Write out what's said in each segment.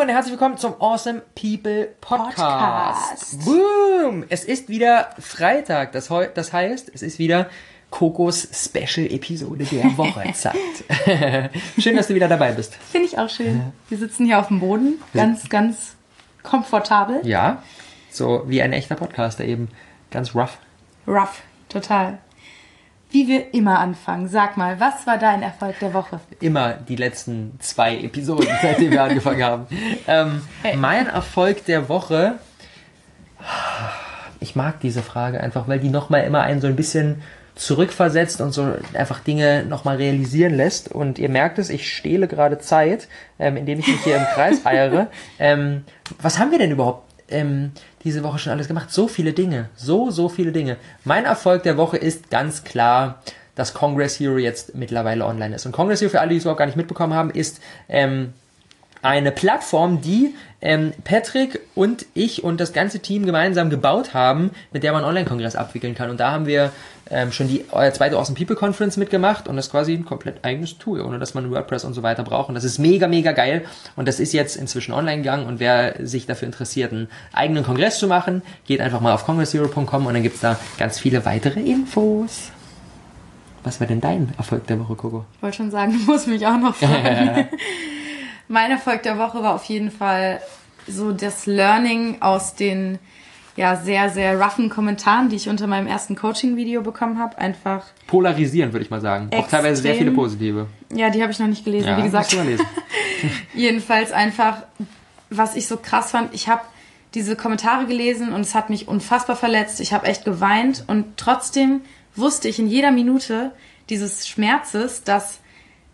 Freunde, herzlich willkommen zum Awesome People Podcast. Podcast. Boom! Es ist wieder Freitag, das, das heißt, es ist wieder Kokos Special Episode der Woche Zeit. schön, dass du wieder dabei bist. Finde ich auch schön. Wir sitzen hier auf dem Boden, ganz, ganz komfortabel. Ja, so wie ein echter Podcaster eben. Ganz rough. Rough, total. Wie wir immer anfangen. Sag mal, was war dein Erfolg der Woche? Immer die letzten zwei Episoden, seitdem wir angefangen haben. Ähm, hey. Mein Erfolg der Woche. Ich mag diese Frage einfach, weil die nochmal immer einen so ein bisschen zurückversetzt und so einfach Dinge nochmal realisieren lässt. Und ihr merkt es, ich stehle gerade Zeit, ähm, indem ich mich hier im Kreis eiere. Ähm, was haben wir denn überhaupt ähm, diese Woche schon alles gemacht? So viele Dinge. So, so viele Dinge. Mein Erfolg der Woche ist ganz klar, dass Congress Hero jetzt mittlerweile online ist. Und Congress Hero, für alle, die es überhaupt gar nicht mitbekommen haben, ist ähm, eine Plattform, die ähm, Patrick und ich und das ganze Team gemeinsam gebaut haben, mit der man Online-Kongress abwickeln kann. Und da haben wir ähm, schon die zweite Awesome People Conference mitgemacht und das ist quasi ein komplett eigenes Tool, ohne dass man WordPress und so weiter braucht. Und das ist mega, mega geil. Und das ist jetzt inzwischen online gegangen und wer sich dafür interessiert, einen eigenen Kongress zu machen, geht einfach mal auf congresshero.com und dann gibt's da ganz viele weitere Infos. Was war denn dein Erfolg der Woche, Coco? Ich wollte schon sagen, du musst mich auch noch fragen. mein Erfolg der Woche war auf jeden Fall so das Learning aus den ja, sehr, sehr roughen Kommentaren, die ich unter meinem ersten Coaching-Video bekommen habe. Einfach. Polarisieren, würde ich mal sagen. Extrem. Auch teilweise sehr viele positive. Ja, die habe ich noch nicht gelesen, ja, wie gesagt. Mal lesen. Jedenfalls einfach, was ich so krass fand, ich habe diese Kommentare gelesen und es hat mich unfassbar verletzt. Ich habe echt geweint und trotzdem wusste ich in jeder Minute dieses Schmerzes, dass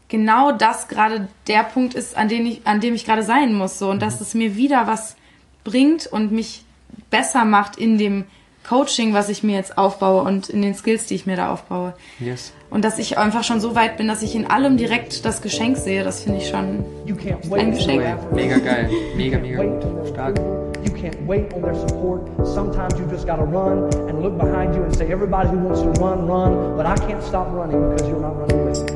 genau das gerade der Punkt ist, an dem ich, an dem ich gerade sein muss. So, und mhm. dass es mir wieder was bringt und mich besser macht in dem Coaching, was ich mir jetzt aufbaue und in den Skills, die ich mir da aufbaue. Yes. Und dass ich einfach schon so weit bin, dass ich in allem direkt das Geschenk sehe, das finde ich schon ein Geschenk. Mega geil. Mega, mega gut. Stark. You can't wait on their support. Sometimes you just gotta run and look behind you and say, everybody who wants to run, run, but I can't stop running because you're not running with me.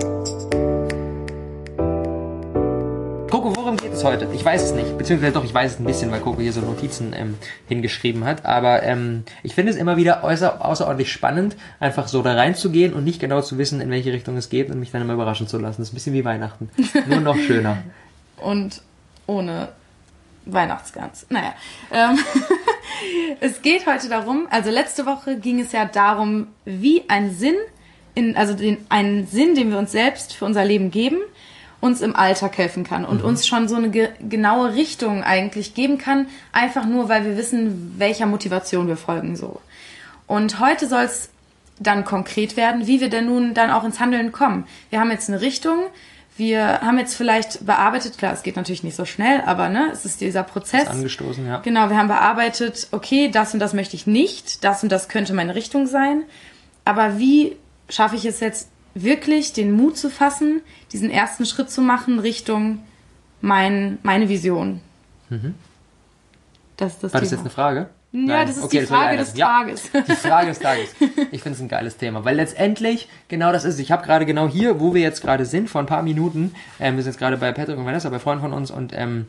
Es heute? Ich weiß es nicht. Beziehungsweise doch, ich weiß es ein bisschen, weil Coco hier so Notizen ähm, hingeschrieben hat. Aber ähm, ich finde es immer wieder äußer, außerordentlich spannend, einfach so da reinzugehen und nicht genau zu wissen, in welche Richtung es geht und mich dann immer überraschen zu lassen. Das ist ein bisschen wie Weihnachten. Nur noch schöner. und ohne Weihnachtsgans. Naja. Ähm, es geht heute darum, also letzte Woche ging es ja darum, wie ein Sinn, in, also den, einen Sinn, den wir uns selbst für unser Leben geben, uns im Alltag helfen kann und mhm. uns schon so eine ge genaue Richtung eigentlich geben kann, einfach nur, weil wir wissen, welcher Motivation wir folgen so. Und heute soll es dann konkret werden, wie wir denn nun dann auch ins Handeln kommen. Wir haben jetzt eine Richtung, wir haben jetzt vielleicht bearbeitet, klar, es geht natürlich nicht so schnell, aber ne, es ist dieser Prozess. Ist angestoßen, ja. Genau, wir haben bearbeitet, okay, das und das möchte ich nicht, das und das könnte meine Richtung sein. Aber wie schaffe ich es jetzt wirklich den Mut zu fassen, diesen ersten Schritt zu machen Richtung mein, meine Vision. Mhm. Das ist das War Thema. das jetzt eine Frage? Ja, Nein. das ist okay, die Frage des Tages. Ja, die Frage des Tages. Ich finde es ein geiles Thema, weil letztendlich genau das ist. Ich habe gerade genau hier, wo wir jetzt gerade sind, vor ein paar Minuten, ähm, wir sind jetzt gerade bei Patrick und Vanessa, bei Freunden von uns und ähm,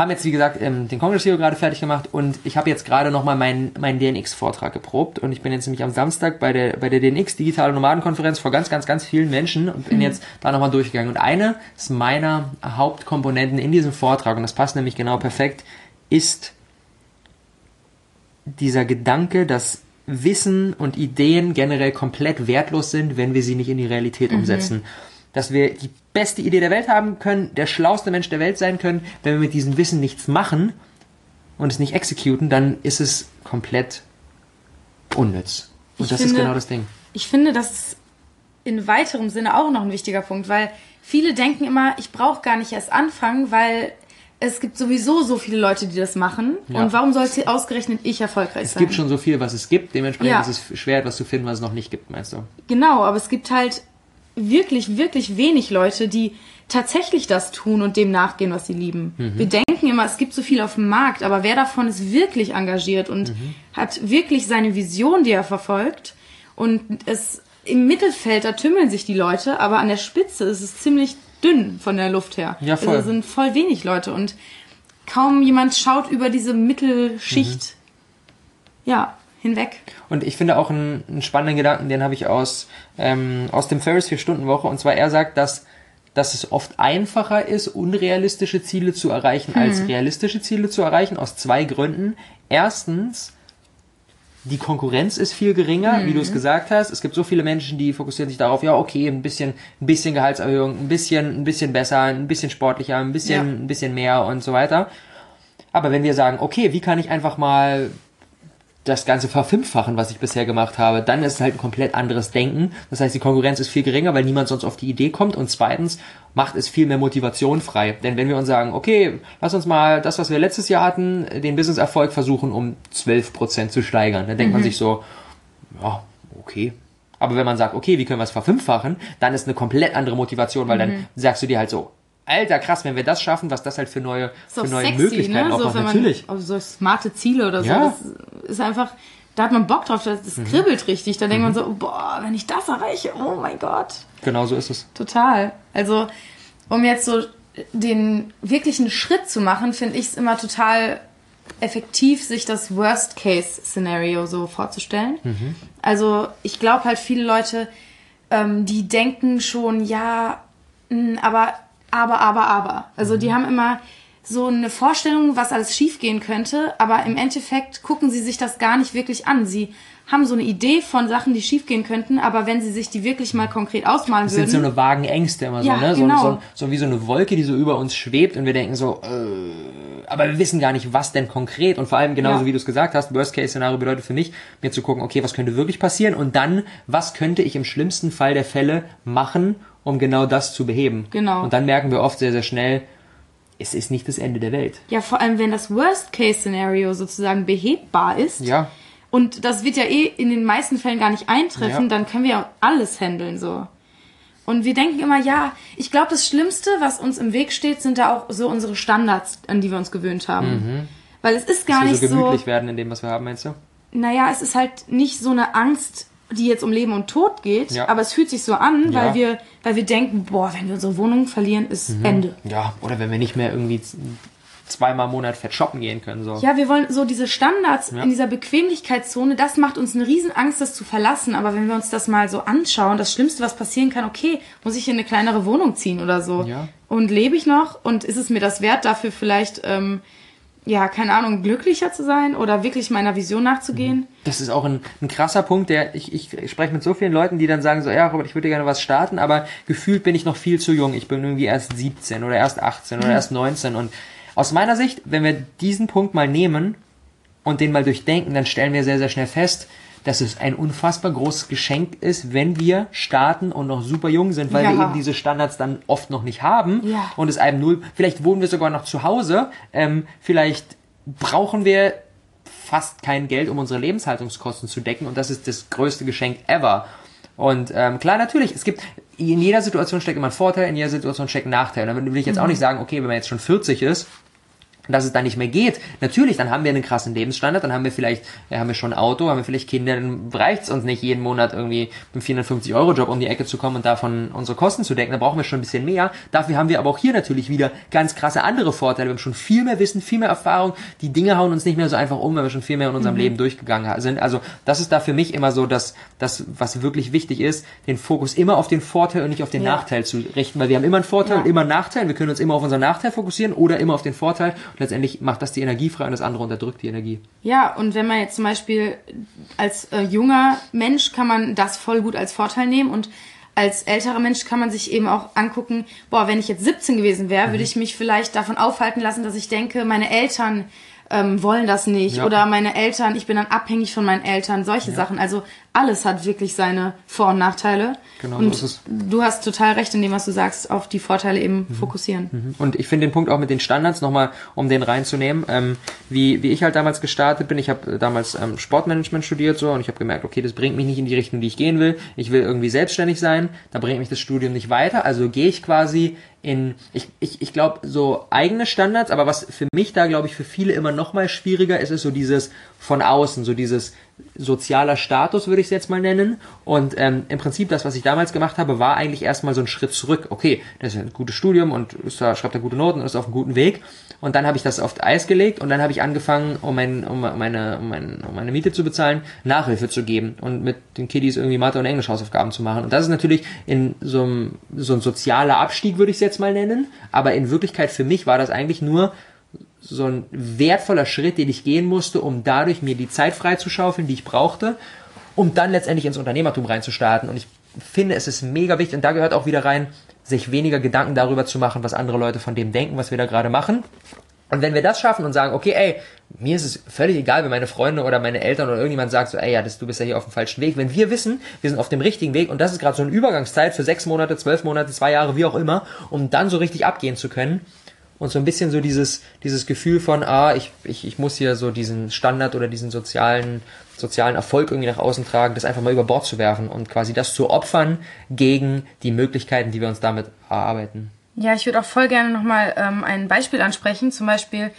haben jetzt, wie gesagt, ähm, den Congress Hero gerade fertig gemacht und ich habe jetzt gerade nochmal meinen mein DNX-Vortrag geprobt und ich bin jetzt nämlich am Samstag bei der, bei der DNX Digitale Nomadenkonferenz vor ganz, ganz, ganz vielen Menschen und bin mhm. jetzt da nochmal durchgegangen. Und eine ist meiner Hauptkomponenten in diesem Vortrag, und das passt nämlich genau perfekt, ist dieser Gedanke, dass Wissen und Ideen generell komplett wertlos sind, wenn wir sie nicht in die Realität mhm. umsetzen dass wir die beste Idee der Welt haben können, der schlauste Mensch der Welt sein können. Wenn wir mit diesem Wissen nichts machen und es nicht exekuten, dann ist es komplett unnütz. Und ich das finde, ist genau das Ding. Ich finde, das ist in weiterem Sinne auch noch ein wichtiger Punkt, weil viele denken immer, ich brauche gar nicht erst anfangen, weil es gibt sowieso so viele Leute, die das machen. Ja. Und warum soll es ausgerechnet ich erfolgreich es sein? Es gibt schon so viel, was es gibt. Dementsprechend ja. ist es schwer, etwas zu finden, was es noch nicht gibt, meinst du? Genau, aber es gibt halt wirklich, wirklich wenig Leute, die tatsächlich das tun und dem nachgehen, was sie lieben. Mhm. Wir denken immer, es gibt so viel auf dem Markt, aber wer davon ist wirklich engagiert und mhm. hat wirklich seine Vision, die er verfolgt und es im Mittelfeld, da tümmeln sich die Leute, aber an der Spitze ist es ziemlich dünn von der Luft her. Ja, voll. Also sind voll wenig Leute und kaum jemand schaut über diese Mittelschicht, mhm. ja, hinweg. Und ich finde auch einen, einen spannenden Gedanken, den habe ich aus, ähm, aus dem Ferris Vier-Stunden-Woche. Und zwar er sagt, dass, dass es oft einfacher ist, unrealistische Ziele zu erreichen, hm. als realistische Ziele zu erreichen, aus zwei Gründen. Erstens, die Konkurrenz ist viel geringer, mhm. wie du es gesagt hast. Es gibt so viele Menschen, die fokussieren sich darauf, ja, okay, ein bisschen, ein bisschen Gehaltserhöhung, ein bisschen, ein bisschen besser, ein bisschen sportlicher, ein bisschen, ja. ein bisschen mehr und so weiter. Aber wenn wir sagen, okay, wie kann ich einfach mal das Ganze verfünffachen, was ich bisher gemacht habe, dann ist es halt ein komplett anderes Denken. Das heißt, die Konkurrenz ist viel geringer, weil niemand sonst auf die Idee kommt. Und zweitens macht es viel mehr Motivation frei. Denn wenn wir uns sagen, okay, lass uns mal das, was wir letztes Jahr hatten, den Business-Erfolg versuchen, um 12% zu steigern, dann denkt mhm. man sich so, ja, okay. Aber wenn man sagt, okay, wie können wir es verfünffachen, dann ist eine komplett andere Motivation, weil mhm. dann sagst du dir halt so, Alter, krass, wenn wir das schaffen, was das halt für neue, für neue sexy, Möglichkeiten ne? auch so. Natürlich. Man, so smarte Ziele oder so. Ja. Das ist einfach, da hat man Bock drauf, das, das mhm. kribbelt richtig. Da denkt mhm. man so, boah, wenn ich das erreiche, oh mein Gott. Genau so ist es. Total. Also, um jetzt so den wirklichen Schritt zu machen, finde ich es immer total effektiv, sich das Worst-Case-Szenario so vorzustellen. Mhm. Also, ich glaube halt, viele Leute, ähm, die denken schon, ja, mh, aber aber, aber, aber. Also die mhm. haben immer so eine Vorstellung, was alles schiefgehen könnte, aber im Endeffekt gucken sie sich das gar nicht wirklich an. Sie haben so eine Idee von Sachen, die schiefgehen könnten, aber wenn sie sich die wirklich mal konkret ausmalen das würden. Das sind so eine vagen Ängste immer ja, so, ne? So, genau. so, so, wie so eine Wolke, die so über uns schwebt und wir denken so, äh, aber wir wissen gar nicht, was denn konkret. Und vor allem genauso ja. wie du es gesagt hast, Worst-Case-Szenario bedeutet für mich, mir zu gucken, okay, was könnte wirklich passieren und dann, was könnte ich im schlimmsten Fall der Fälle machen, um genau das zu beheben. Genau. Und dann merken wir oft sehr, sehr schnell, es ist nicht das Ende der Welt. Ja, vor allem, wenn das Worst-Case-Szenario sozusagen behebbar ist. Ja. Und das wird ja eh in den meisten Fällen gar nicht eintreffen, ja. dann können wir ja alles handeln so. Und wir denken immer, ja, ich glaube, das Schlimmste, was uns im Weg steht, sind da auch so unsere Standards, an die wir uns gewöhnt haben. Mhm. Weil es ist gar Dass nicht wir so gemütlich so, werden in dem, was wir haben, meinst du? Naja, es ist halt nicht so eine Angst, die jetzt um Leben und Tod geht, ja. aber es fühlt sich so an, ja. weil wir, weil wir denken, boah, wenn wir unsere Wohnung verlieren, ist mhm. Ende. Ja, oder wenn wir nicht mehr irgendwie zweimal im Monat fett shoppen gehen können. So. Ja, wir wollen so diese Standards ja. in dieser Bequemlichkeitszone, das macht uns eine riesen Angst, das zu verlassen. Aber wenn wir uns das mal so anschauen, das Schlimmste, was passieren kann, okay, muss ich in eine kleinere Wohnung ziehen oder so. Ja. Und lebe ich noch und ist es mir das wert, dafür vielleicht ähm, ja, keine Ahnung, glücklicher zu sein oder wirklich meiner Vision nachzugehen. Das ist auch ein, ein krasser Punkt, der ich, ich, spreche mit so vielen Leuten, die dann sagen so, ja, Robert, ich würde gerne was starten, aber gefühlt bin ich noch viel zu jung. Ich bin irgendwie erst 17 oder erst 18 oder mhm. erst 19 und aus meiner Sicht, wenn wir diesen Punkt mal nehmen und den mal durchdenken, dann stellen wir sehr, sehr schnell fest, dass es ein unfassbar großes Geschenk ist, wenn wir starten und noch super jung sind, weil ja. wir eben diese Standards dann oft noch nicht haben ja. und es einem null, vielleicht wohnen wir sogar noch zu Hause, ähm, vielleicht brauchen wir fast kein Geld, um unsere Lebenshaltungskosten zu decken und das ist das größte Geschenk ever. Und ähm, klar, natürlich, es gibt in jeder Situation steckt immer ein Vorteil, in jeder Situation steckt ein Nachteil. Da will ich jetzt auch mhm. nicht sagen, okay, wenn man jetzt schon 40 ist, dass es dann nicht mehr geht. Natürlich, dann haben wir einen krassen Lebensstandard, dann haben wir vielleicht, ja, haben wir schon ein Auto, haben wir vielleicht Kinder, dann reicht es uns nicht jeden Monat irgendwie mit 450 Euro Job um die Ecke zu kommen und davon unsere Kosten zu decken. Da brauchen wir schon ein bisschen mehr. Dafür haben wir aber auch hier natürlich wieder ganz krasse andere Vorteile. Wir haben schon viel mehr Wissen, viel mehr Erfahrung. Die Dinge hauen uns nicht mehr so einfach um, weil wir schon viel mehr in unserem mhm. Leben durchgegangen sind. Also das ist da für mich immer so, dass das, was wirklich wichtig ist, den Fokus immer auf den Vorteil und nicht auf den ja. Nachteil zu richten, weil wir haben immer einen Vorteil ja. und immer einen Nachteil. Wir können uns immer auf unseren Nachteil fokussieren oder immer auf den Vorteil letztendlich macht das die Energie frei und das andere unterdrückt die Energie. Ja, und wenn man jetzt zum Beispiel als äh, junger Mensch kann man das voll gut als Vorteil nehmen und als älterer Mensch kann man sich eben auch angucken, boah, wenn ich jetzt 17 gewesen wäre, mhm. würde ich mich vielleicht davon aufhalten lassen, dass ich denke, meine Eltern ähm, wollen das nicht. Ja. Oder meine Eltern, ich bin dann abhängig von meinen Eltern, solche ja. Sachen. Also alles hat wirklich seine Vor- und Nachteile. Genau, und so ist es. du hast total recht in dem, was du sagst, auf die Vorteile eben mhm. fokussieren. Mhm. Und ich finde den Punkt auch mit den Standards nochmal, um den reinzunehmen, ähm, wie, wie ich halt damals gestartet bin. Ich habe damals ähm, Sportmanagement studiert so und ich habe gemerkt, okay, das bringt mich nicht in die Richtung, die ich gehen will. Ich will irgendwie selbstständig sein, da bringt mich das Studium nicht weiter. Also gehe ich quasi in, ich, ich, ich glaube, so eigene Standards, aber was für mich da, glaube ich, für viele immer noch mal schwieriger ist, ist so dieses von außen, so dieses sozialer Status, würde ich es jetzt mal nennen. Und ähm, im Prinzip das, was ich damals gemacht habe, war eigentlich erstmal so ein Schritt zurück. Okay, das ist ein gutes Studium und ist da, schreibt da gute Noten und ist auf einem guten Weg. Und dann habe ich das auf Eis gelegt und dann habe ich angefangen, um, mein, um, meine, um, mein, um meine Miete zu bezahlen, Nachhilfe zu geben und mit den Kiddies irgendwie Mathe- und Englisch-Hausaufgaben zu machen. Und das ist natürlich in so einem, so ein sozialer Abstieg, würde ich es jetzt mal nennen. Aber in Wirklichkeit für mich war das eigentlich nur so ein wertvoller Schritt, den ich gehen musste, um dadurch mir die Zeit freizuschaufeln, die ich brauchte, um dann letztendlich ins Unternehmertum reinzustarten. Und ich finde, es ist mega wichtig, und da gehört auch wieder rein, sich weniger Gedanken darüber zu machen, was andere Leute von dem denken, was wir da gerade machen. Und wenn wir das schaffen und sagen, okay, ey, mir ist es völlig egal, wenn meine Freunde oder meine Eltern oder irgendjemand sagt so, ey, ja, das, du bist ja hier auf dem falschen Weg. Wenn wir wissen, wir sind auf dem richtigen Weg und das ist gerade so eine Übergangszeit für sechs Monate, zwölf Monate, zwei Jahre, wie auch immer, um dann so richtig abgehen zu können, und so ein bisschen so dieses, dieses Gefühl von, ah, ich, ich, ich muss hier so diesen Standard oder diesen sozialen, sozialen Erfolg irgendwie nach außen tragen, das einfach mal über Bord zu werfen und quasi das zu opfern gegen die Möglichkeiten, die wir uns damit erarbeiten. Ja, ich würde auch voll gerne nochmal ähm, ein Beispiel ansprechen, zum Beispiel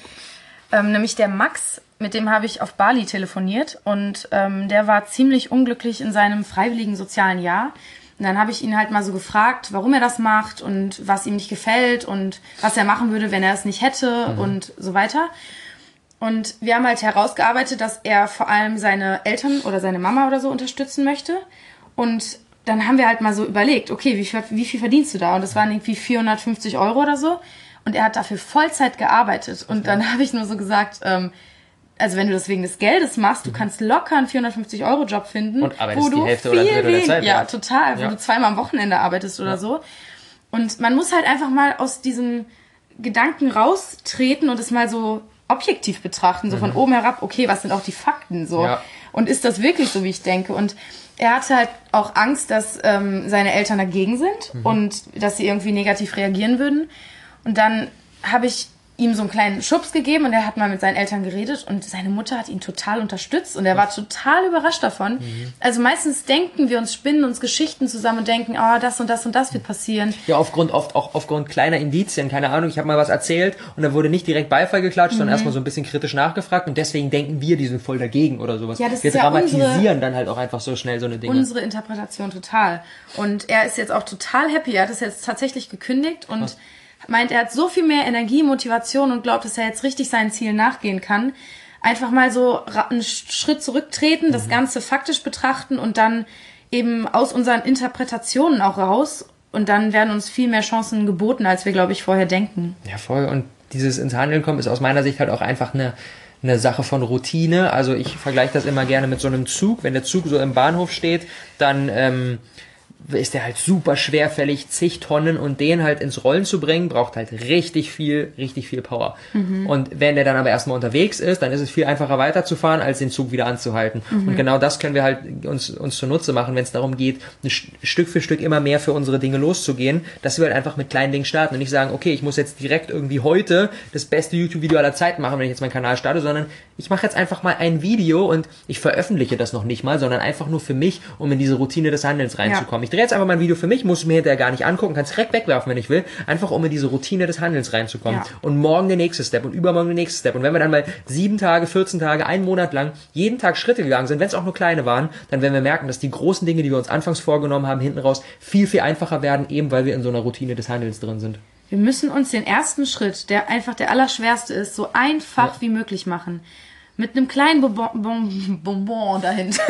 ähm, nämlich der Max, mit dem habe ich auf Bali telefoniert und ähm, der war ziemlich unglücklich in seinem freiwilligen sozialen Jahr und dann habe ich ihn halt mal so gefragt, warum er das macht und was ihm nicht gefällt und was er machen würde, wenn er es nicht hätte mhm. und so weiter. Und wir haben halt herausgearbeitet, dass er vor allem seine Eltern oder seine Mama oder so unterstützen möchte. Und dann haben wir halt mal so überlegt, okay, wie viel, wie viel verdienst du da? Und das waren irgendwie 450 Euro oder so. Und er hat dafür Vollzeit gearbeitet. Und dann habe ich nur so gesagt, ähm, also wenn du das wegen des Geldes machst, du mhm. kannst locker einen 450 Euro Job finden, und wo du die Hälfte viel oder der Zeit ja total, wo ja. du zweimal am Wochenende arbeitest oder ja. so. Und man muss halt einfach mal aus diesem Gedanken raustreten und es mal so objektiv betrachten, so mhm. von oben herab. Okay, was sind auch die Fakten so? Ja. Und ist das wirklich so, wie ich denke? Und er hatte halt auch Angst, dass ähm, seine Eltern dagegen sind mhm. und dass sie irgendwie negativ reagieren würden. Und dann habe ich ihm so einen kleinen Schubs gegeben und er hat mal mit seinen Eltern geredet und seine Mutter hat ihn total unterstützt und er war total überrascht davon. Mhm. Also meistens denken wir uns, spinnen uns Geschichten zusammen und denken, oh, das und das und das wird passieren. Ja, aufgrund, oft auch aufgrund kleiner Indizien, keine Ahnung, ich habe mal was erzählt und da wurde nicht direkt Beifall geklatscht, mhm. sondern erstmal so ein bisschen kritisch nachgefragt und deswegen denken wir, die sind voll dagegen oder sowas. Ja, das wir ist dramatisieren ja unsere, dann halt auch einfach so schnell so eine Dinge. Unsere Interpretation total. Und er ist jetzt auch total happy, er hat es jetzt tatsächlich gekündigt und Was? Meint, er hat so viel mehr Energie, Motivation und glaubt, dass er jetzt richtig seinen Zielen nachgehen kann. Einfach mal so einen Schritt zurücktreten, mhm. das Ganze faktisch betrachten und dann eben aus unseren Interpretationen auch raus. Und dann werden uns viel mehr Chancen geboten, als wir, glaube ich, vorher denken. Ja, voll. Und dieses ins Handeln kommen ist aus meiner Sicht halt auch einfach eine, eine Sache von Routine. Also ich vergleiche das immer gerne mit so einem Zug. Wenn der Zug so im Bahnhof steht, dann ähm, ist der halt super schwerfällig, zig Tonnen und den halt ins Rollen zu bringen, braucht halt richtig viel, richtig viel Power. Mhm. Und wenn der dann aber erstmal unterwegs ist, dann ist es viel einfacher weiterzufahren, als den Zug wieder anzuhalten. Mhm. Und genau das können wir halt uns, uns zunutze machen, wenn es darum geht, Stück für Stück immer mehr für unsere Dinge loszugehen, dass wir halt einfach mit kleinen Dingen starten und nicht sagen, okay, ich muss jetzt direkt irgendwie heute das beste YouTube-Video aller Zeiten machen, wenn ich jetzt meinen Kanal starte, sondern ich mache jetzt einfach mal ein Video und ich veröffentliche das noch nicht mal, sondern einfach nur für mich, um in diese Routine des Handelns reinzukommen. Ja. Ich drehe jetzt einfach mal ein Video für mich, muss mir hinterher gar nicht angucken, kann es direkt wegwerfen, wenn ich will, einfach um in diese Routine des Handelns reinzukommen. Ja. Und morgen der nächste Step und übermorgen der nächste Step. Und wenn wir dann mal sieben Tage, 14 Tage, einen Monat lang jeden Tag Schritte gegangen sind, wenn es auch nur kleine waren, dann werden wir merken, dass die großen Dinge, die wir uns anfangs vorgenommen haben, hinten raus viel, viel einfacher werden, eben weil wir in so einer Routine des Handelns drin sind. Wir müssen uns den ersten Schritt, der einfach der allerschwerste ist, so einfach ja. wie möglich machen. Mit einem kleinen Bonbon, Bonbon dahinter.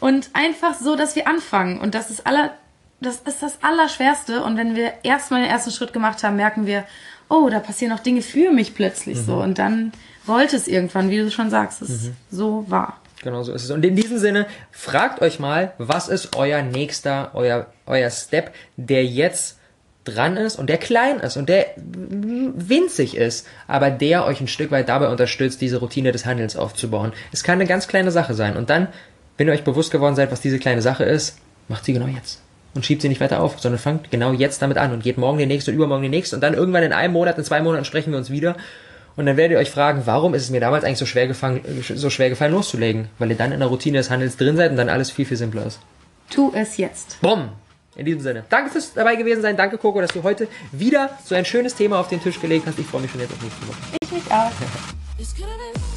und einfach so, dass wir anfangen. Und das ist aller, das ist das Allerschwerste. Und wenn wir erstmal den ersten Schritt gemacht haben, merken wir, oh, da passieren auch Dinge für mich plötzlich mhm. so. Und dann rollt es irgendwann, wie du schon sagst, es mhm. so wahr. Genau so ist es. Und in diesem Sinne, fragt euch mal, was ist euer nächster, euer, euer Step, der jetzt dran ist und der klein ist und der winzig ist, aber der euch ein Stück weit dabei unterstützt, diese Routine des Handels aufzubauen. Es kann eine ganz kleine Sache sein. Und dann, wenn ihr euch bewusst geworden seid, was diese kleine Sache ist, macht sie genau jetzt. Und schiebt sie nicht weiter auf, sondern fangt genau jetzt damit an und geht morgen den nächsten und übermorgen den nächsten und dann irgendwann in einem Monat, in zwei Monaten sprechen wir uns wieder und dann werdet ihr euch fragen, warum ist es mir damals eigentlich so schwer, gefallen, so schwer gefallen loszulegen? Weil ihr dann in der Routine des Handels drin seid und dann alles viel, viel simpler ist. Tu es jetzt. Bumm! In diesem Sinne. Danke fürs dabei gewesen sein. Danke, Coco, dass du heute wieder so ein schönes Thema auf den Tisch gelegt hast. Ich freue mich schon jetzt auf nächste Woche. Ich mich auch.